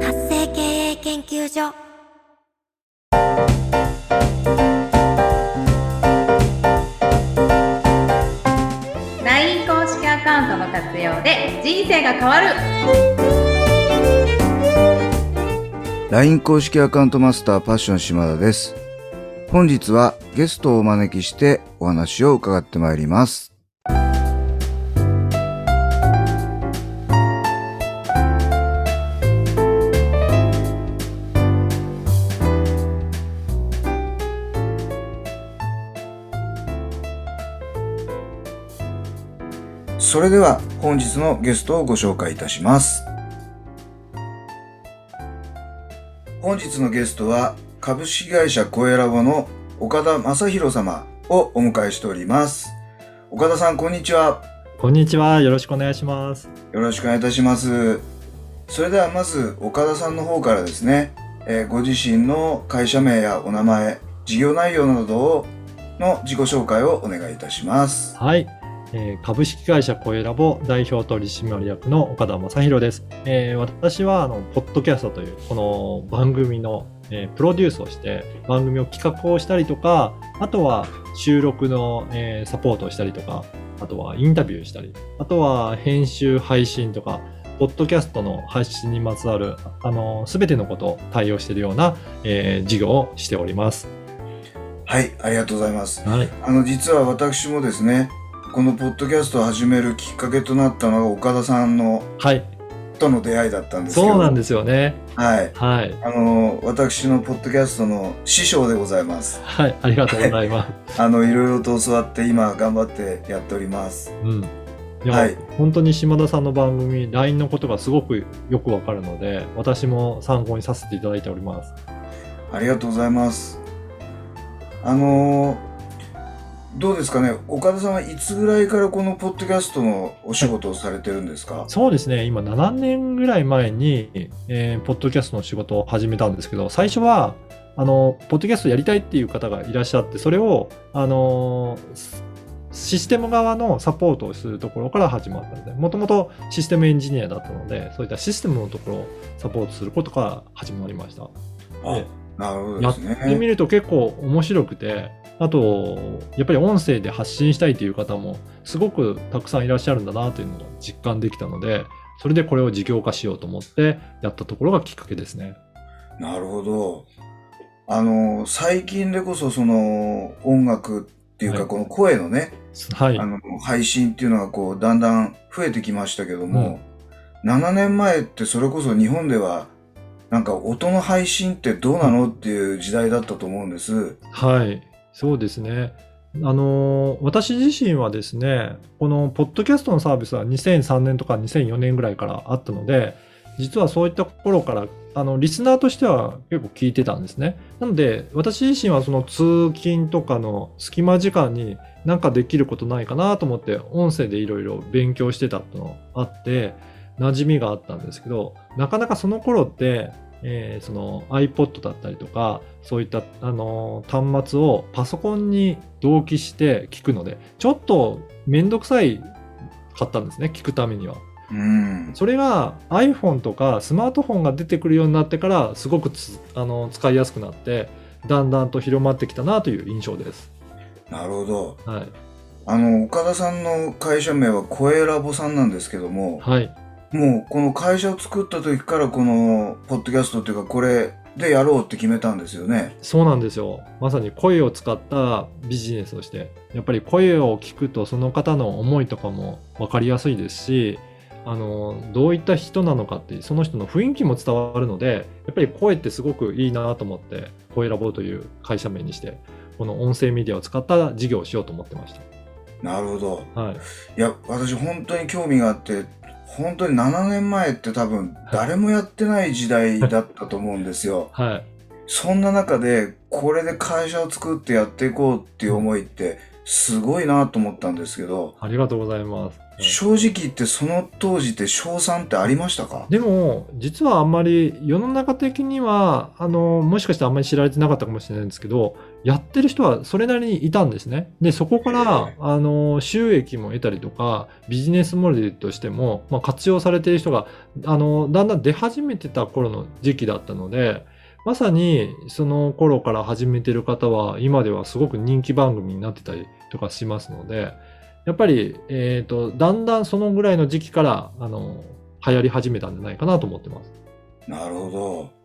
発生経営研究所ライン公式アカウントの活用で人生が変わる LINE 公式アカウントマスターパッション島田です。本日はゲストをお招きしてお話を伺ってまいります。それでは本日のゲストをご紹介いたします。本日のゲストは株式会社コエラボの岡田正宏様をお迎えしております。岡田さん、こんにちは。こんにちは。よろしくお願いします。よろしくお願いいたします。それではまず岡田さんの方からですね、えーご自身の会社名やお名前、事業内容などをの自己紹介をお願いいたします。はい。えー株式会社コエラボ代表取締役の岡田正宏です。えー私は、あの、ポッドキャストという、この番組の、えープロデュースをして、番組を企画をしたりとか、あとは収録の、えーサポートをしたりとか、あとはインタビューしたり、あとは編集、配信とか、ポッドキャストの発信にまつわる、あの、すべてのことを対応しているような、えー事業をしております。はい、ありがとうございます。はい。あの、実は私もですね、このポッドキャストを始めるきっかけとなったのが岡田さんのはい。との出会いだったんですけど。そうなんですよね。はい。はい。あの、私のポッドキャストの師匠でございます。はい、ありがとうございます。あの、いろいろと教わって今頑張ってやっております。うん。いや、はい本当に島田さんの番組、LINE のことがすごくよくわかるので、私も参考にさせていただいております。ありがとうございます。あのどうですかね？岡田さんはいつぐらいからこのポッドキャストのお仕事をされてるんですか？そうですね、今7年ぐらい前に、えーポッドキャストの仕事を始めたんですけど、最初は、あの、ポッドキャストやりたいっていう方がいらっしゃって、それを、あのーシステム側のサポートをするところから始まったので、もともとシステムエンジニアだったので、そういったシステムのところをサポートすることから始まりました。でなるほどやってみね。ると結構面白くて、あと、やっぱり音声で発信したいという方もすごくたくさんいらっしゃるんだなというのを実感できたので、それでこれを事業化しようと思ってやったところがきっかけですね。なるほど。あの最近でこそその音楽っていうかはいこの声のね、はいあ。の配信っていうのがこうだんだん増えてきましたけども、7年前ってそれこそ日本ではなんか音の配信ってどうなのっていう時代だったと思うんです。はい。そうですね。あの私自身はですね、このポッドキャストのサービスは2003年とか2004年ぐらいからあったので、実はそういった頃から、あの、リスナーとしては結構聞いてたんですね。なので、私自身はその通勤とかの隙間時間になんかできることないかなと思って、音声でいろいろ勉強してたってのがあって、馴染みがあったんですけど、なかなかその頃って、えーその iPod だったりとか、そういった、あのー端末をパソコンに同期して聞くので、ちょっとめんどくさいかったんですね、聞くためには。うん。それが iPhone とかスマートフォンが出てくるようになってから、すごくつあの使いやすくなって、だんだんと広まってきたなという印象です。なるほど。はい。あの、岡田さんの会社名は声ラボさんなんですけども、はい。もうこの会社を作った時からこのポッドキャストっていうかこれでやろうって決めたんですよね。そうなんですよ。まさに声を使ったビジネスをして、やっぱり声を聞くとその方の思いとかも分かりやすいですし、あの、どういった人なのかってその人の雰囲気も伝わるので、やっぱり声ってすごくいいなと思って、声ラボという会社名にして、この音声メディアを使った事業をしようと思ってましなるほど。た。はい。いや、私本当に興味があって、本当に7年前って多分誰もやってない時代だったと思うんですよ。はい。そんな中で、これで会社を作ってやっていこうっていう思いって、すごいなと思ったんですけど、ありがとうございます。正直言ってその当時って賞賛ってありましたか？でも、実はあんまり世の中的には、あの、もしかしてあんまり知られてなかったかもしれないんですけど、やってる人はそれなりにいたんですね。で、そこかへらえ、あの、収益も得たりとか、ビジネスモデルとしても、まあ、活用されている人が、あの、だんだん出始めてた頃の時期だったので、まさにその頃から始めてる方は、今ではすごく人気番組になってたりとかしますので、やっぱり、えっ、と、だんだんそのぐらいの時期から、あの、流行り始めたんじゃないかなと思ってます。なるほど。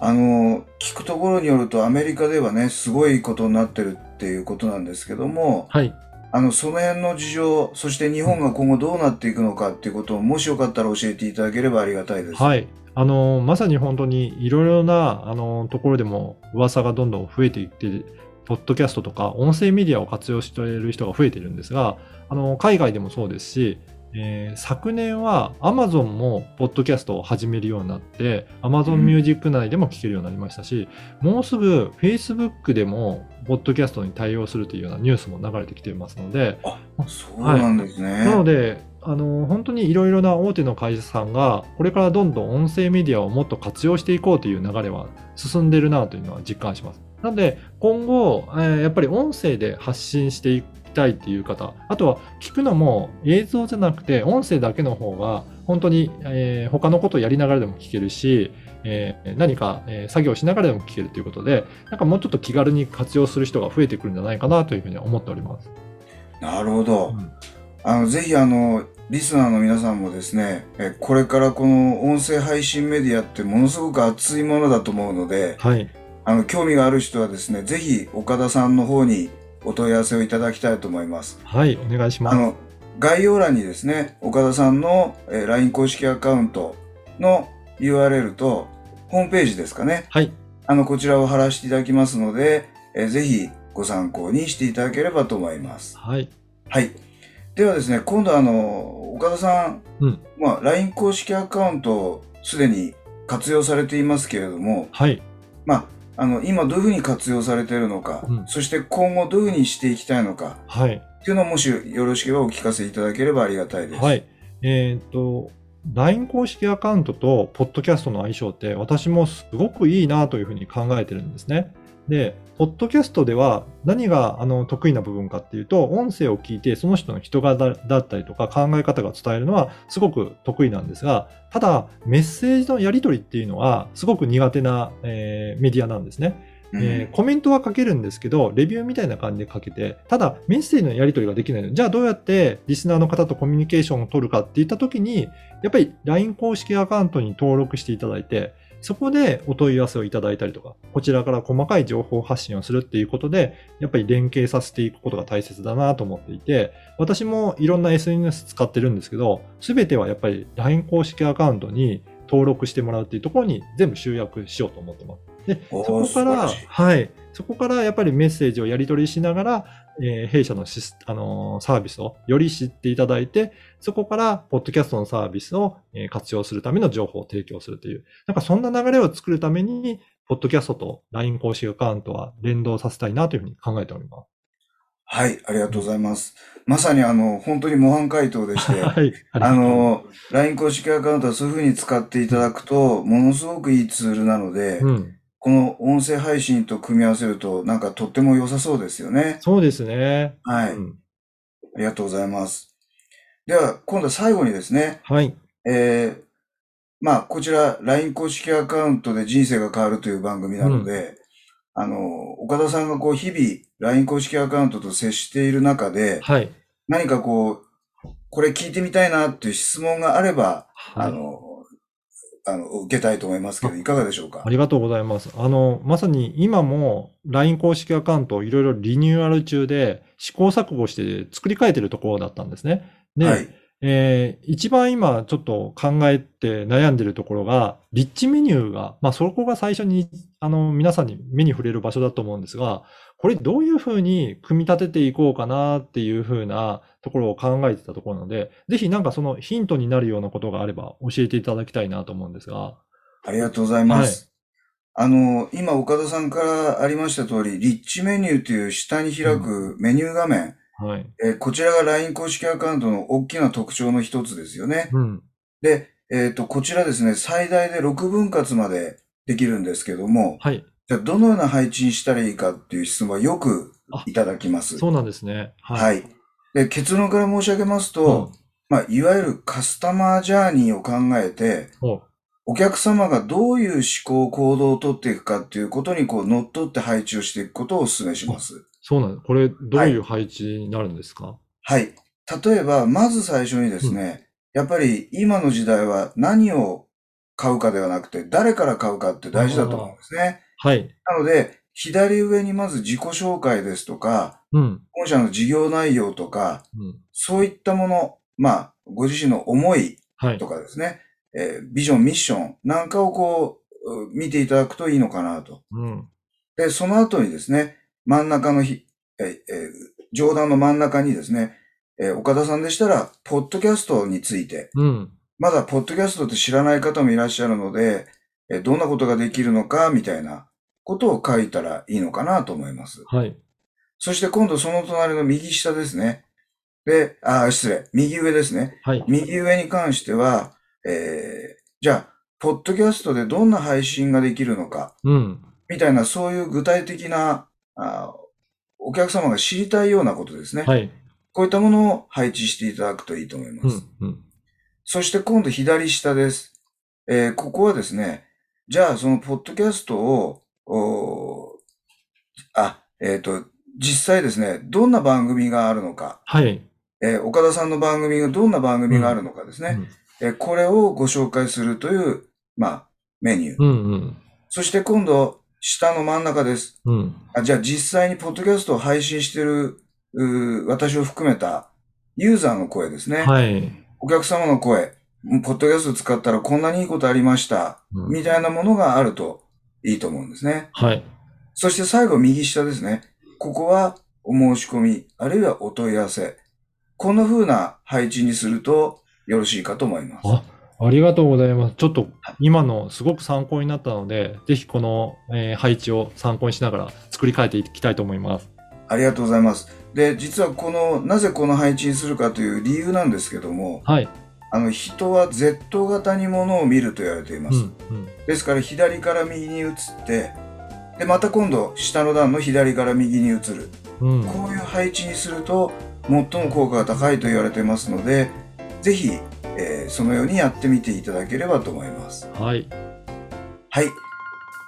あの、聞くところによるとアメリカではね、すごいことになってるっていうことなんですけども、はい。あの、その辺の事情、そして日本が今後どうなっていくのかっていうことを、もしよかったら教えていただければありがたいです。はい。あの、まさに本当にいろいろな、あの、ところでも噂がどんどん増えていって、ポッドキャストとか音声メディアを活用している人が増えているんですが、あの、海外でもそうですし、えー昨年は Amazon もポッドキャストを始めるようになって、Amazon うん Music 内でも聞けるようになりましたし、もうすぐ Facebook でもポッドキャストに対応するというようなニュースも流れてきていますので、そうなんですね。なので、あの本当にいろいろな大手の会社さんが、これからどんどん音声メディアをもっと活用していこうという流れは進んでるなというのは実感します。なので、今後、えーやっぱり音声で発信していきたいっていう方、あとは聞くのも映像じゃなくて音声だけの方が、本当に、えー他のことをやりながらでも聞けるし、えー何か、えー作業しながらでも聞けるということで、なんかもうちょっと気軽に活用する人が増えてくるんじゃないかなというふうに思っております。なるほど。うんあの、ぜひあの、リスナーの皆さんもですね、えこれからこの音声配信メディアってものすごく熱いものだと思うので、はい。あの、興味がある人はですね、ぜひ岡田さんの方にお問い合わせをいただきたいと思います。はい、お願いします。あの、概要欄にですね、岡田さんの、えー LINE 公式アカウントの URL と、ホームページですかね。はい。あの、こちらを貼らせていただきますので、えーぜひご参考にしていただければと思います。はい。はい。ではですね、今度あの、岡田さん、うんまあ、LINE 公式アカウントをすでに活用されていますけれども、はい。まあ、あの、今どういうふうに活用されているのか、うんそして今後どういうふうにしていきたいのか、はい。っていうのをもしよろしければお聞かせいただければありがたいです。はい。えーっと、LINE 公式アカウントとポッドキャストの相性って私もすごくいいなというふうに考えてるんですね。で、ポッドキャストでは何があの得意な部分かっていうと、音声を聞いてその人の人柄だったりとか考え方が伝えるのはすごく得意なんですが、ただメッセージのやり取りっていうのはすごく苦手な、えーメディアなんですね。うんえーコメントは書けるんですけど、レビューみたいな感じで書けて、ただメッセージのやり取りができないので、じゃあどうやってリスナーの方とコミュニケーションを取るかっていったときに、やっぱり LINE 公式アカウントに登録していただいて、そこでお問い合わせをいただいたりとか、こちらから細かい情報発信をするっていうことで、やっぱり連携させていくことが大切だなと思っていて、私もいろんな SNS 使ってるんですけど、すべてはやっぱり LINE 公式アカウントに登録してもらうっていうところに全部集約しようと思ってます。で、そこから、はい。そこからやっぱりメッセージをやり取りしながら、えー弊社のシス、あのーサービスをより知っていただいて、そこから、ポッドキャストのサービスをえー活用するための情報を提供するという、なんかそんな流れを作るために、ポッドキャストと LINE 公式アカウントは連動させたいなというふうに考えておりまはい、ありがとうございます。まさにあの、本当に模範回答でしす。て、はい。あの、LINE 公式アカウントはそういうふうに使っていただくと、ものすごくいいツールなので、うん。この音声配信と組み合わせると、なんかとっても良さそうですよね。そうですね。はい。うんありがとうございます。では、今度は最後にですね、はい。えー、まあ、こちら、LINE 公式アカウントで人生が変わるという番組なので、あの、岡田さんがこう、日々、LINE 公式アカウントと接している中で、はい。何かこう、これ聞いてみたいなっていう質問があれば、はい。あの、あの、受けたいと思いますけど、いかがでしょうか？ありがとうございます。あの、まさに今も LINE 公式アカウントをいろいろリニューアル中で試行錯誤して作り変えてるところだったんですね。で、はい。えー一番今ちょっと考えて悩んでるところが、リッチメニューが、まあそこが最初に、あの、皆さんに目に触れる場所だと思うんですが、これどういうふうに組み立てていこうかなっていうふうなところを考えてたところなので、ぜひなんかそのヒントになるようなことがあれば教えていただきたいなと思うんですが。ありがとうございます。あの、今岡田さんからありました通り、リッチメニューという下に開くメニュー画面、はい。えーこちらが LINE 公式アカウントの大きな特徴の一つですよね。うん。で、えっ、と、こちらですね、最大で6分割までできるんですけども、はい。じゃあどのような配置にしたらいいかっていう質問はよくいただきます。そうなんですね。はい。で、結論から申し上げますと、まあ、いわゆるカスタマージャーニーを考えて、おお客様がどういう思考、行動をとっていくかっていうことにこう乗っ取って配置をしていくことをお勧めします。そうなんです。これ、どういう配置になるんですか、はい。例えば、まず最初にですね、やっぱり今の時代は何を買うかではなくて、誰から買うかって大事だと思うんですね。はい。なので、左上にまず自己紹介ですとか、うん。本社の事業内容とか、うん。そういったもの、まあ、ご自身の思いはいと。かですね、えービジョン、ミッションなんかをこう、う見ていただくといいのかなと。うん。で、その後にですね、真ん中のひ、えーえー上段の真ん中にですね、えー岡田さんでしたら、ポッドキャストについて、うん。まだポッドキャストって知らない方もいらっしゃるので、えーどんなことができるのか、みたいなことを書いたらいいのかなと思います。はい。そして今度その隣の右下ですね。で、あー、失礼、右上ですね。はい。右上に関しては、えーじゃあ、ポッドキャストでどんな配信ができるのか、うん。みたいな、そういう具体的な、あーお客様が知りたいようなことですね。はい。こういったものを配置していただくといいと思います。うん。うん。そして今度左下です。えーここはですね、じゃあそのポッドキャストを、おーあ、えっ、と、実際ですね、どんな番組があるのか、はい。えー岡田さんの番組がどんな番組があるのかですね、えーこれをご紹介するという、まあ、メニュー。うん。うん。そして今度、下の真ん中です。うん。あじゃあ実際にポッドキャストを配信している、うー私を含めたユーザーの声ですね。はい。お客様の声、ポッドキャスト使ったらこんなにいいことありました。うんみたいなものがあるといいと思うんですね。はい。そして最後右下ですね。ここはお申し込み、あるいはお問い合わせ。こんな風な配置にするとよろしいかと思います。あ、ありがとうございます。ちょっと今のすごく参考になったので、ぜひこの、えー配置を参考にしながら作り変えていきたいと思います。ありがとうございます。で、実はこの、なぜこの配置にするかという理由なんですけども、はい。あの、人は Z 型にものを見ると言われています。うん。うん。ですから左から右に移って、で、また今度下の段の左から右に移る。うん。こういう配置にすると最も効果が高いと言われていますので、ぜひ、えーそのようにやってみていただければと思います。はい。はい。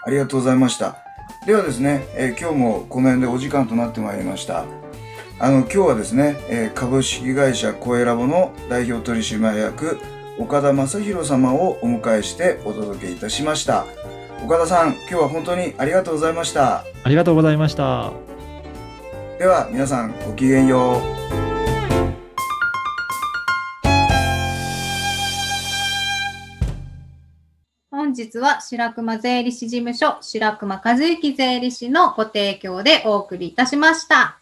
ありがとうございました。ではですね、えー今日もこの辺でお時間となってまいりました。あの、今日はですね、えー株式会社コエラボの代表取締役、岡田正宏様をお迎えしてお届けいたしました。岡田さん、今日は本当にありがとうございました。ありがとうございました。では、皆さんごきげんよう。日は白熊税理士事務所白熊和之税理士のご提供でお送りいたしました。